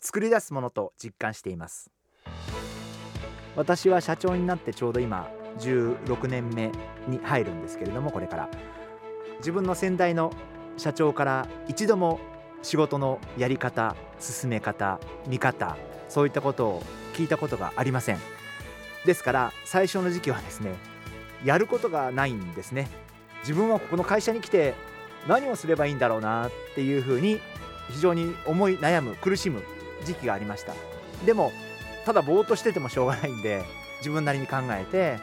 作り出すものと実感しています。私は社長になってちょうど今16年目に入るんですけれどもこれから。自分の先代の社長から一度も仕事のやり方進め方見方そういったことを聞いたことがありません。ですから最初の時期はですねやることがないんですね。自分はここの会社に来て何をすればいいんだろうなっていうふうに非常に思い悩む苦しむ時期がありました。でもただぼーっとしててもしょうがないんで自分なりに考えて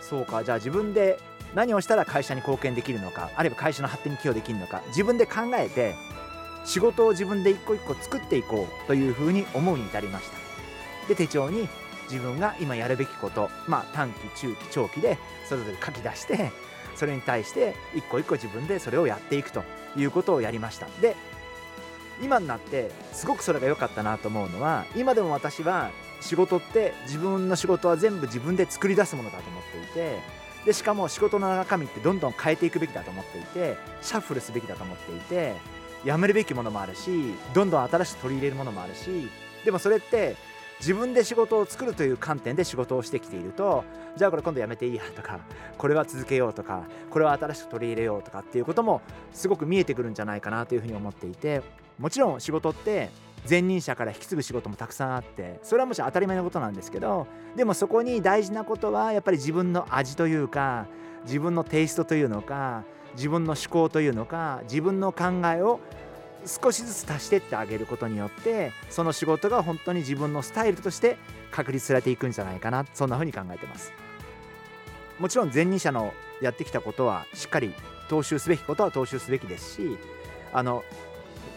そうかじゃあ自分で何をしたら会社に貢献できるのかあるいは会社の発展に寄与できるのか自分で考えて仕事を自分で一個一個作っていこうというふうに思うに至りました。で手帳に自分が今やるべきことまあ短期中期長期でそれぞれ書き出してそれに対して一個一個自分でそれをやっていくということをやりました。で今になってすごくそれが良かったなと思うのは今でも私は仕事って自分の仕事は全部自分で作り出すものだと思っていてでしかも仕事の中身ってどんどん変えていくべきだと思っていてシャッフルすべきだと思っていてやめるべきものもあるしどんどん新しく取り入れるものもあるしでもそれって自分で仕事を作るという観点で仕事をしてきているとじゃあこれ今度やめていいやとかこれは続けようとかこれは新しく取り入れようとかっていうこともすごく見えてくるんじゃないかなというふうに思っていてもちろん仕事って前任者から引き継ぐ仕事もたくさんあってそれはもちろん当たり前のことなんですけどでもそこに大事なことはやっぱり自分の味というか自分のテイストというのか自分の思考というのか自分の考えを少しずつ足してってあげることによってその仕事が本当に自分のスタイルとして確立されていくんじゃないかなそんな風に考えてます。もちろん前任者のやってきたことはしっかり踏襲すべきことは踏襲すべきですしあの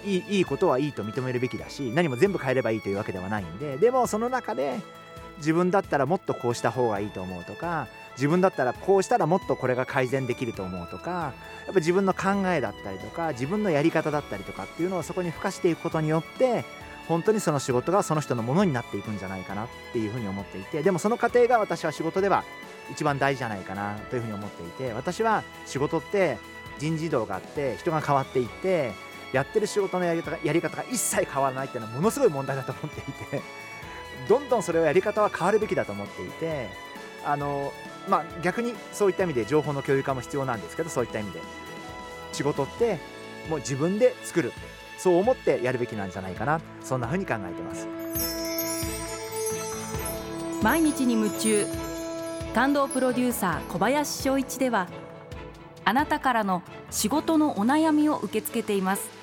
いいいいことはいいと認めるべきだし何も全部変えればいいというわけではないんででもその中で自分だったらもっとこうした方がいいと思うとか自分だったらこうしたらもっとこれが改善できると思うとかやっぱ自分の考えだったりとか自分のやり方だったりとかっていうのをそこに付加していくことによって本当にその仕事がその人のものになっていくんじゃないかなっていうふうに思っていてでもその過程が私は仕事では一番大事じゃないかなというふうに思っていて私は仕事って人事異動があって人が変わっていってやってる仕事のやり方やり方が一切変わらないっていうのはものすごい問題だと思っていて どんどんそれはやり方は変わるべきだと思っていてあのまあ逆にそういった意味で情報の共有化も必要なんですけどそういった意味で。仕事ってもう自分で作る。そう思ってやるべきなんじゃないかな。そんな風に考えてます。毎日に夢中。感動プロデューサー小林翔一ではあなたからの仕事のお悩みを受け付けています。